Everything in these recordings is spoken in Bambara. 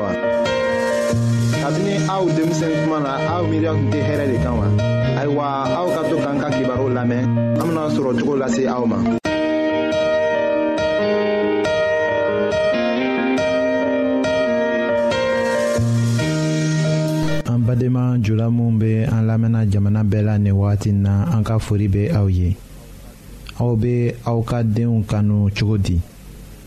wa. kabini aw denmisɛn kuma na aw miiriya tun tɛ hɛrɛ de kan wa. ayiwa aw ka to k'an ka kibaru lamɛn an bena sɔrɔ cogo lase aw ma. an badenma jula minw be an lamɛnna jamana bɛɛ la nin wagati na an ka fori be aw ye aw be aw ka denw kanu cogo di.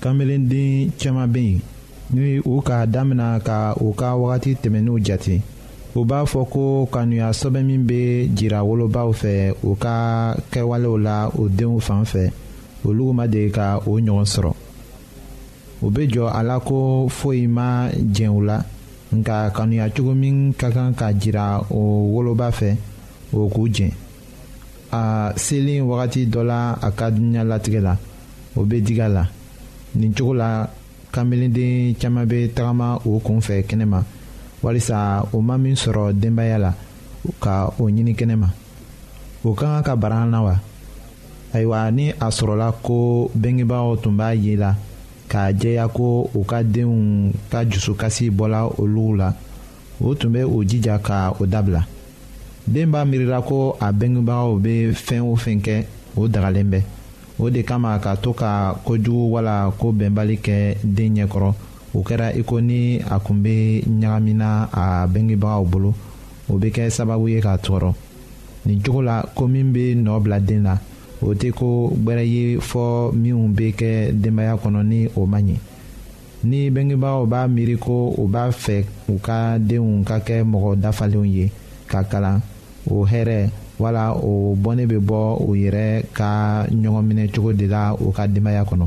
kanbelenden caman bɛ yen ni u k'a damina ka u ka wagati tɛmɛnenw jate u b'a fɔ ko kanuya sɛbɛn min bɛ jira wolobaw fɛ u ka kɛwalew la u denw fan fɛ olu ma deli ka o ɲɔgɔn sɔrɔ u bɛ jɔ a la ko foyi ma jɛn u la nka kanuya cogo min ka kan ka jira o woloba fɛ o k'u jɛn a selen wagati dɔ la a ka diɲɛlatigɛ la o bɛ digi a la nin cogo la kanbelenden caman bɛ tagama o kun fɛ kɛnɛ ma walisa o ma min sɔrɔ denbaya la ka o ɲini kɛnɛ ma o ka kan ka bara na wa ayiwa ni a sɔrɔla ko bengebaaw tun b'a ye la k'a jɛya ko u ka denw ka dusukasi bɔla olu la o tun bɛ o jija ka o dabila den b'a miirila ko a bengebagaw bɛ fɛn o fɛn kɛ o dagalen bɛ o de kama ka to ka kojugu wala ko bɛnbali kɛ den ɲɛkɔrɔ o kɛra iko ni a tun bɛ ɲagamina a bengebagaw bolo o bɛ kɛ sababu ye k'a tɔɔrɔ nin cogo la ko min bɛ nɔ bila den na o tɛ ko gbɛrɛ ye fɔ minnu bɛ kɛ denbaya kɔnɔ ni o man ɲi ni bengebaaw b'a miiri ko u b'a fɛ u ka denw ka kɛ mɔgɔ dafalenw ye ka kalan o hɛrɛ wala o bɔnɛ bɛ bɔ u yɛrɛ ka ɲɔgɔn minɛ cogo de la u ka denbaya kɔnɔ.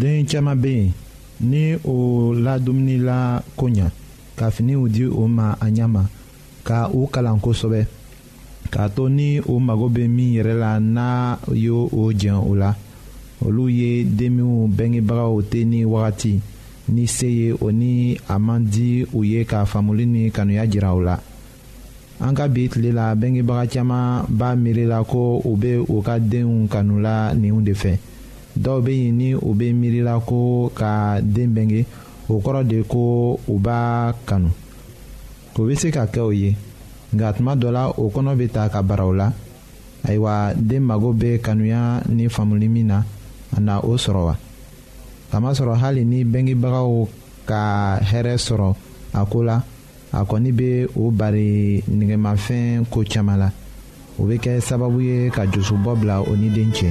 den caman bɛ yen ni o la dumuni la ko ɲa ka finiw di o ma a ɲɛ ma ka u kalan kosɛbɛ k'a to ni o mago bɛ min yɛrɛ la n'a y'o o jɛn o la olu ye denmiw bɛngebagaw tɛ ni wagati ni se ye o ni a man di u ye ka faamuli ni kanuya jira u la an ka bi tile la bɛngebaga caman b'a miiri la ko u bɛ u ka denw kanula ninw de fɛ dɔw bɛ yen ni u bɛ miiri la ko ka den bɛnge o kɔrɔ de ko u b'a kanu o bɛ se ka kɛ o ye nka tuma dɔ la o kɔnɔ bɛ ta ka bara u la ayiwa den mago bɛ kanuya ni faamuli min na a na o sɔrɔ wa kamasɔrɔ hali ni bɛngebagaw ka hɛrɛ sɔrɔ a ko la a kɔni bɛ o bari nɛgɛmafɛn ko caman la o bɛ kɛ sababu ye ka dusubɔ bila o ni den cɛ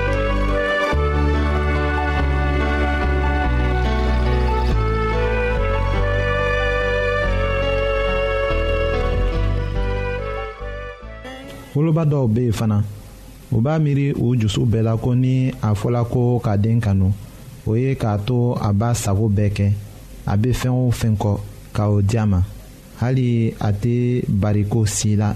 woloba dɔw bɛ yen fana u b'a miiri u dusu bɛɛ la ko ni a fɔla ko ka den kanu o ye k'a to a b'a sago bɛɛ kɛ a bɛ fɛn o fɛn kɔ ka o di a ma hali a tɛ bariko si la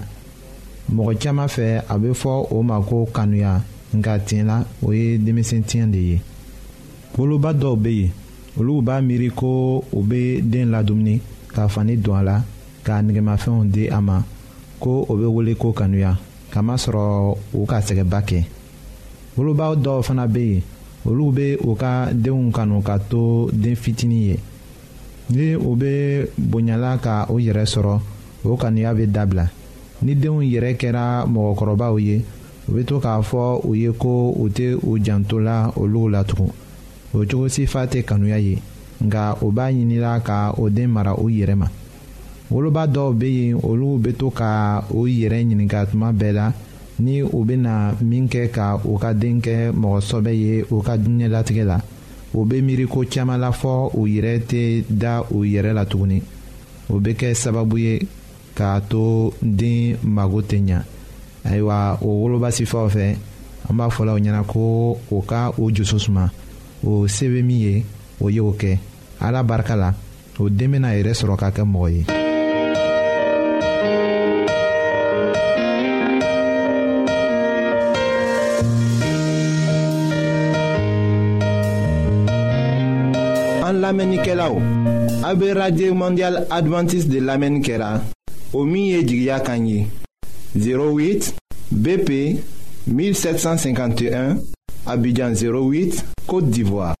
mɔgɔ caman fɛ a bɛ fɔ o ma ko kanuya nka tiɲɛ la o ye denmisɛn tiɲɛ de ye woloba dɔw bɛ yen olu b'a miiri ko u bɛ den ladumuni ka fani don a la k'a nɛgɛmafɛnw di a ma ko o bɛ wele ko kanuya kamasɔrɔ u ka sɛgɛnba kɛ woloba dɔw fana bɛ yen olu bɛ u ka denw kanu ka to den fitinin ye. ni o bɛ bonyala ka o yɛrɛ sɔrɔ o kanuya bɛ dabila ni denw yɛrɛ kɛra mɔgɔkɔrɔbaw ye u bɛ to k'a fɔ u ye ko u tɛ u janto la olu la tugun o cogo sifa tɛ kanuya ye nka o b'a ɲinila ka o den mara u yɛrɛ ma woloba dɔw bɛ yen olu bɛ to ka u yɛrɛ ɲininka tuma bɛɛ la ni u bɛna min kɛ ka u ka den kɛ mɔgɔ sɔbɛ ye u ka diɲɛlatigɛ la u bɛ miiri ko caman la fɔ u yɛrɛ tɛ da u yɛrɛ la tuguni o bɛ kɛ sababu ye k'a to den mago tɛ ɲa ayiwa o woloba sifaw fɛ an b'a fɔ la u ɲɛna ko u ka u dusu suma o se bɛ min ye o ye o kɛ ala barika la o den bɛna yɛrɛ sɔrɔ k'a kɛ mɔgɔ ye. an lamɛnnikɛlaw a bɛ radio mondial adventiste de lamɛnni kɛra o min ye jigiya kan ye 08 bp 1751 abidjan 08 côte d'ivoire.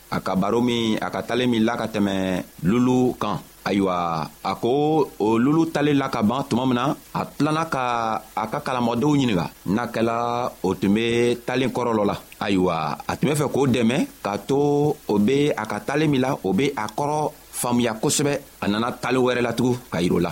a ka baro min a ka talen min la ka tɛmɛ lulu kan ayiwa a ko o lulu talen la ka ban tuma min na a tilana ka a ka kalamɔdenw ɲininga n'a kɛla o tun be talen kɔrɔ lɔ la ayiwa a tun be fɛ k'o dɛmɛ k'a to o be a ka talen min la o be a kɔrɔ faamuya kosɛbɛ a nana talen wɛrɛ latugun ka yir'o la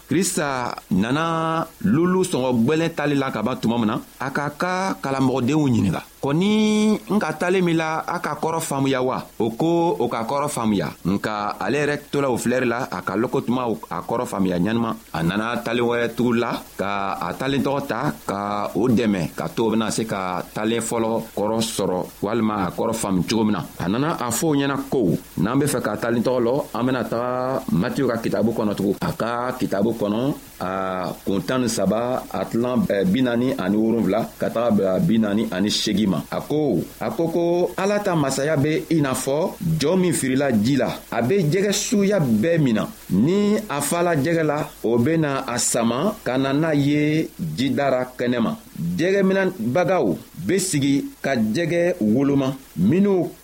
krista nana lulu sɔngɔ gwɛlɛn tali la ka ban tuma min na a k'a ka kalamɔgɔdenw ɲininga kɔni n ka talen min la a ka kɔrɔ faamuya wa o ko o ka kɔrɔ faamuya nka ale yɛrɛ tola o filɛri la a ka loko tuma a kɔrɔ faamuya ɲanima a nana talen wɛrɛ tugu la ka a talen tɔgɔ ta ka o dɛmɛ ka to bena se ka talen fɔlɔ kɔrɔ sɔrɔ walima a kɔrɔ faamu cogo min na a nana a fɔo ɲɛna ko n'an be fɛ ka tali tɔgɔ lɔ an bena taga matiyo ka kitabu kɔnɔ tugun a ka kitabu kɔnɔ a kun tan ni saba a tilan eh, bi naani ani wolonfila ka taga bila bi naani ani segi ma a ko a ko ko ala ta masaya be i n'a fɔ jɔɔ min firila ji la a be jɛgɛ suya bɛɛ min na ni a fala jɛgɛ la o bena a saman ka na n'a ye jidara kɛnɛma jɛgɛminɛbagaw be sigi ka jɛgɛ woloma minw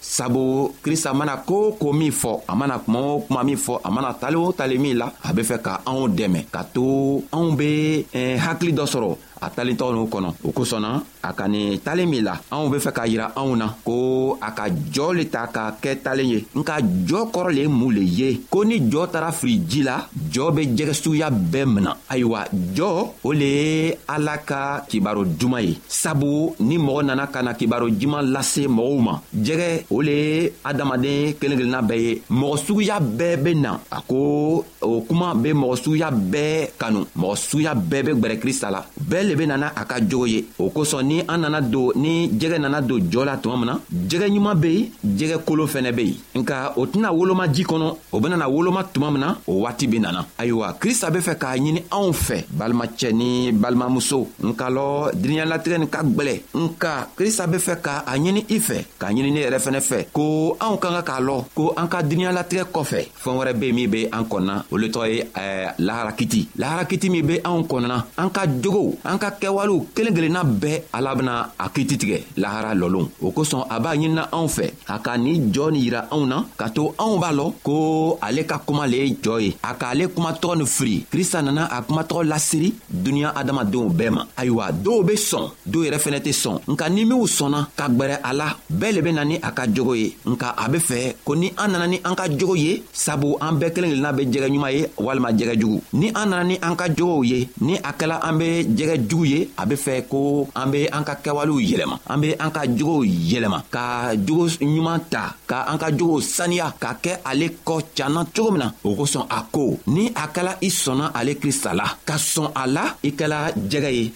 sabu krista mana ko ko min fɔ a mana kuma o kuma min fɔ a mana tali o tali min la a be fɛ ka anw dɛmɛ ka to anw be eh, hakili dɔ sɔrɔ a talentɔw n'u kɔnɔ o kosɔn na a ka nin talen min la anw be fɛ k'a yira anw na ko a ka jɔɔ le ta ka kɛ talen ye nka jɔɔ kɔrɔ le ye mun le ye ko ni jɔɔ tara fili ji la jɔɔ be jɛgɛ suguya bɛɛ mina ayiwa jɔɔ o le ye ala ka kibaro duman ye sabu ni mɔgɔ nana ka na kibaro juman lase mɔgɔw ma jɛgɛ o le ye adamaden kelen kelenna bɛɛ ye mɔgɔ suguya bɛɛ bɛ na a ko o kuma bɛ mɔgɔ suguya bɛɛ kanu mɔgɔ suguya bɛɛ bɛ gwɛrɛ krista la bɛɛ le bɛ nana a ka jogo ye o kosɔn ni an nana don ni jɛgɛ nana don jɔɔ la tuma min na jɛgɛ ɲuman be yen jɛgɛ kolo fɛnɛ be yen nka o tɛna woloma ji kɔnɔ o benana woloma tuma min na o waati be nana ayiwa krista be fɛ k'a ɲini anw fɛ balimacɛ ni balimamuso nka lɔ diriɲalatigɛ nin ka gwɛlɛ nka krista be fɛ ka a ɲini i fɛ k'a ɲini ne yɛrɛ fɛnɛ fɛ ko anw ka ka k'a lɔn ko an ka diriɲalatigɛ kɔfɛ fɛɛn wɛrɛ be min be an kɔnɔna o le tɔgɔ ye eh, laharakiti laharakiti min be anw kɔnɔna an ka jogow an ka kɛwalew kelen kelenna bɛɛ ala bena a kiti tigɛ lahara lɔlon o kosɔn a b'a ɲinina anw fɛ a ka ni jɔ nin yira anw na ka to anw b'a lɔ ko ale ka kuma le ye jɔ ye a ka ale kumatɔgɔ ni firi krista nana a kumatɔgɔ lasiri duniɲa adamadenw bɛɛ ma ayiwa dɔw be sɔn dɔw yɛrɛ fɛnɛ tɛ sɔn nka ni minw sɔnna ka gwɛrɛ a la bɛɛ le bena ni a ka jogo ye nka a be fɛ ko ni an nana ni an ka jogo ye sabu an bɛɛ kelen kelenna bɛ jɛgɛ ɲuman ye walima jɛgɛ jugu ni an nana ni an ka jogow ye ni a kɛla an bɛ jɛgɛ jugu ye a be fɛ ko an be an ka kɛwalew yɛlɛma an be an ka jogow yɛlɛma ka jogo ɲuman ta ka an ka jogow saniya ka kɛ ale kɔ canna cogo min na o kosɔn a ko ni a kɛla i sɔnna ale krista la ka sɔn a la i kɛla jɛgɛ ye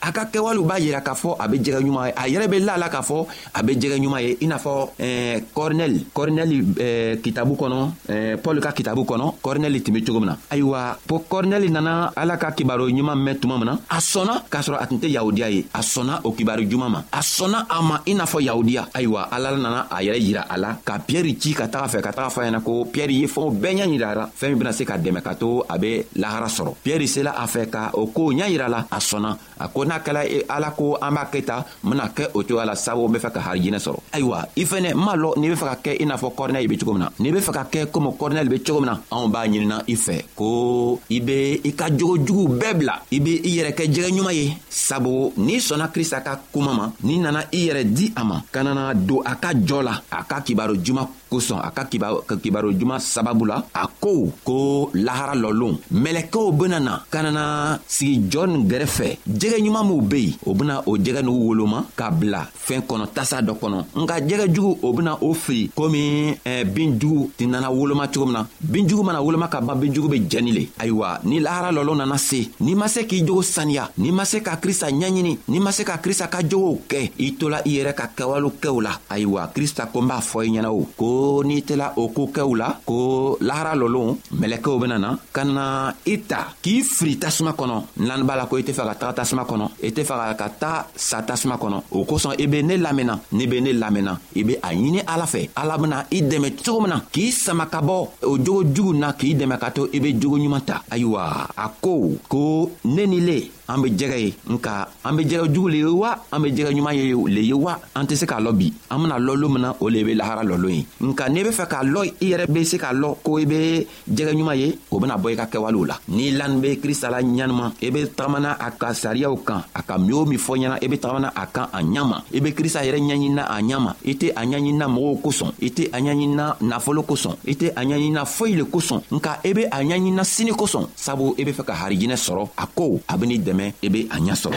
a ka kɛwalew b'a yira k'a fɔ a bɛ jɛgɛ ɲuman ye a yɛrɛ bɛ la la k'a fɔ a bɛ jɛgɛ ɲuman ye i n'a fɔ kɔrinɛli eh, kɔrinɛli eh, kitabu kɔnɔ eh, paul ka kitabu kɔnɔ kɔrinɛli tun bɛ cogo min na ayiwa ko kɔrinɛli nana ala ka kibaru ɲuman mɛn tuma min na a sɔnna k'a sɔrɔ a tun tɛ yahudiya ye a sɔnna o kibaru juman ma a sɔnna a ma i n'a fɔ yahudiya ayiwa ala nana a yɛrɛ yira a la ka piyɛri ci ka taga fɛ ka taga fɔ a ɲɛna ko piyɛri ye fɛnw bɛɛ ɲɛ yira a la fɛɛn min bena se ka dɛmɛ ka to a be lahara sɔrɔ piɛri sela a fɛ ka o koo ɲa yira la a sɔnna a ko n'a kɛla e ala ko an b'a kɛ ta n bena kɛ o cogoya la sabu n be fɛ ka harijinɛ sɔrɔ ayiwa i fɛnɛ n m'a lɔn n'i be fɛ ka kɛ i n'a fɔ kɔrinɛli be cogo min na n'i be fɛ ka kɛ komi kɔrinɛli be cogo min na anw b'a ɲinina i fɛ ko i be i ka jogo juguw bɛɛ bila i be i yɛrɛ kɛ jɛgɛ ɲuman ye sabu n'i sɔnna krista ka kuma ma n'i nana i yɛrɛ di a ma ka nana don a ka jɔ la a ka kibaro juman kosɔn a ka kibaro juman sababu la a ko ko lahara lɔlon mɛlɛkɛw bena na ka nana sigi jɔn gɛrɛfɛ jɛgɛ ɲuman minw be yen o bena o jɛgɛ n'u woloma ka bila fɛɛn kɔnɔ tasa dɔ kɔnɔ nka jɛgɛ jugu o bena o fili komi eh, bin jugu tɛ nana woloma cogo min na binjugu mana woloma ka ban binjugu be jɛni le ayiwa ni lahara lɔlɔ nana se n'i ma se k'i jogo saniya n'i ma se ka krista ɲɛɲini n'i ma se ka krista ka jogow kɛ i tola i yɛrɛ ka kɛwalew kɛw la ayiwa krista ko n b'a fɔ i ɲɛna o ko n'i tela o ko kɛw la ko lahara lɔlɔw mɛlɛkɛw benana ka na i ta k'i firi tasuma kɔnɔ n'an b'a la ko i tɛ fɛ ka taga tasuma kɔnɔ i tɛ fɛ ka taga sa tasuma kɔnɔ o kosɔn i be ne lamɛnna n'i be ne lamɛnna i be a ɲini ala fɛ ala bena i dɛmɛ cogo min na k'i sama ka bɔ o jogo jugu na k'i dɛmɛ ka to i be jogo ɲuman ta ayiwa a ko ko ne ni le an be jɛgɛ ye nka an be jɛgɛ jugu le ye wa an be jɛgɛ ɲuman ye le ye wa an tɛ se k'a lɔ bi an bena lɔ lo min na o le be lahara lɔlo ye nka n'i be fɛ k'a lɔ i yɛrɛ be se k'a lɔ ko i be jɛgɛ ɲuman ye o bena bɔ i ka kɛwalew la n'i lani be krista la ɲanima i be tagamana a ka sariyaw kan a ka min o min fɔ ɲɛna i be tagamana a kan a ɲama i be krista yɛrɛ ɲɛɲinina a ɲama i tɛ a ɲɛɲinina mɔgɔw kosɔn i tɛ a ɲɛɲinina nafolo kosɔn i tɛ a ɲɛɲinina foyi le kosɔn nka i be a ɲɛɲinina sini kosɔn sabu i be fɛ ka harijinɛ sɔrɔ a ko a ben'i dɛmɛ i be a ɲɛ sɔrɔ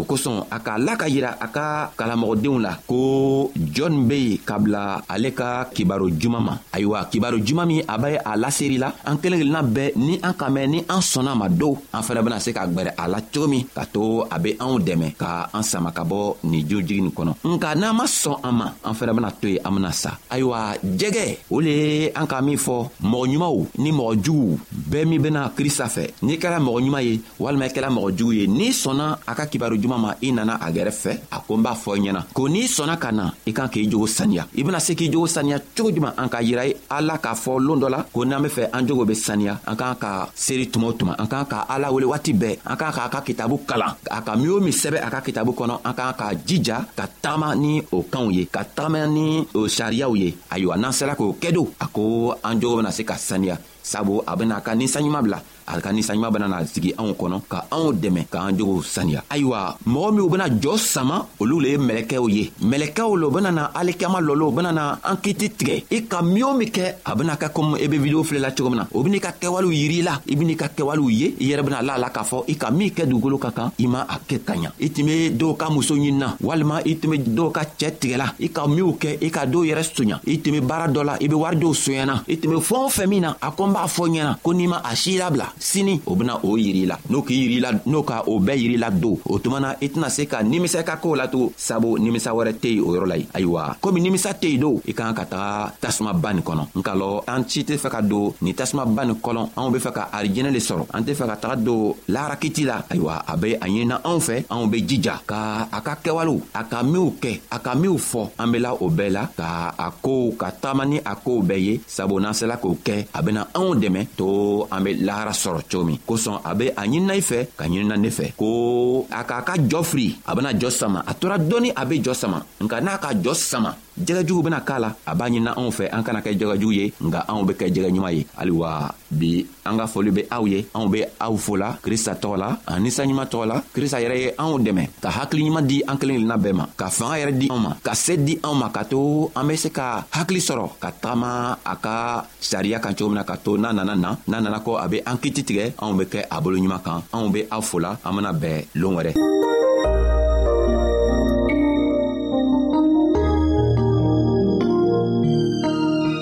o kosɔn a k'a la ka yira a ka kalamɔgɔdenw la ko jɔn be yen ka bila ale ka kibaro juman ma ayiwa kibaro juman min a bɛ a laseri la an kelen kelenna bɛɛ ni an ka mɛn ni an sɔnna ma dow an fɛnɛ bena se ka gwɛrɛ a la cogo min ka to a be anw dɛmɛ ka an sama ka bɔ nin jojigi nin kɔnɔ nka n'an ma sɔn a ma an fɛnɛ bena to yen an bena sa ayiwa jɛgɛ o le ye an ka min fɔ mɔgɔ ɲumanw ni mɔgɔ juguw bɛɛ min bena krista fɛ n'i kɛra mɔgɔ ɲuman ye walima i kɛra mɔgɔ jugu ye n'i sɔnna a ka kibaru juman ma i nana a gɛrɛ fɛ a ko n b'a fɔ i ɲɛna ko n'i sɔnna ka na i kan k'i jogo saniya i bena se k'i jogo saniya cogo juman an ka yira ye ala k'a fɔ loon dɔ la ko n'an be fɛ an jogo be saniya an k'an ka seeri tuma o tuma an k'an ka ala wele waati bɛɛ an k'an k'a ka kitabu kalan a ka min o min sɛbɛ a ka kitabu kɔnɔ an k'an k'a jija ka taama ni o kanw ye ka taama ni o sariyaw ye ayiwa n'an sera k'o kɛ don a ko an jogo bena se ka saniya sabu a bena ka ninsanɲuman bila a ka ninsanɲuman bena na sigi anw kɔnɔ ka anw dɛmɛ k'an jogow saniya ayiwa mɔgɔ minw bena jɔɔ sama olu le ye mɛlɛkɛw ye mɛlɛkɛw lo benana alikiyama lɔlo benana an kiti tigɛ i ka min o min kɛ a bena kɛ komi i be video filɛ la cogo min na o ben'i ka kɛwalew yiri la i ben'i ka kɛwalew ye i yɛrɛ bena la la k'a fɔ i ka min kɛ dugukolo ka kan i ma a kɛ ka ɲa i tun be dɔw ka muso ɲinina walima i tun be dɔw ka cɛɛ tigɛla i ka minw kɛ i ka dɔw yɛrɛ soɲa i tun be baara dɔ la i be wari dɔw soɲana i tun be fɛɛn o fɛn min na a ko n b'a fɔ ɲɛna ko n'i ma a si labila sini o bena o yiri la n'o k'i yiri la n'o ka o bɛɛ yiri la don o tuma na i tɛna se ka nimisa i ka koo la tugun sabu nimisa wɛrɛ tɛ yen o yɔrɔ la ye ayiwa komi nimisa tɛ yen don i kan ka taga tasumaba nin kɔnɔ nka lɔ an si tɛ fɛ ka don nin tasumaba nin kɔnɔ anw be fɛ ka arijɛnɛ le sɔrɔ an tɛ fɛ ka taga don laharakiti la ayiwa a be a ɲinina anw fɛ anw be jija ka a ka kɛwalew a ka minw kɛ a ka minw fɔ an bela o bɛɛ la ka a koow ka taama ni a koow bɛɛ ye sabu n'an sela k'o kɛ a bena anw dɛmɛ to an be lahara sɔrɔ cogo min kosɔn a be a ɲinina i fɛ ka ɲinina ne fɛ ko a k'a ka jɔ firi a bena jɔ sama a tora dɔɔni a be jɔ sama nka n'a ka jɔ sama jɛgɛjugu bena k'a la a b'a ɲinina anw fɛ an kana kɛ jɛgɛjugu ye nka anw be kɛ jɛgɛ ɲuman ye ayiwa bi an ka foli be aw ye anw be aw fola krista tɔgɔ la ani saɲuman tɔgɔ la krista yɛrɛ ye anw dɛmɛ ka hakili ɲuman di an kelen kelenna bɛɛ ma ka fanga yɛrɛ di anw ma ka se di anw ma ka to an be se ka hakili sɔrɔ ka tagama a ka sariya kan cogo min na ka to n'a nana na n'a nana kɔ a be an kiti tigɛ anw be kɛ a bolo ɲuman kan anw be aw fola an bena bɛɛ loon wɛrɛ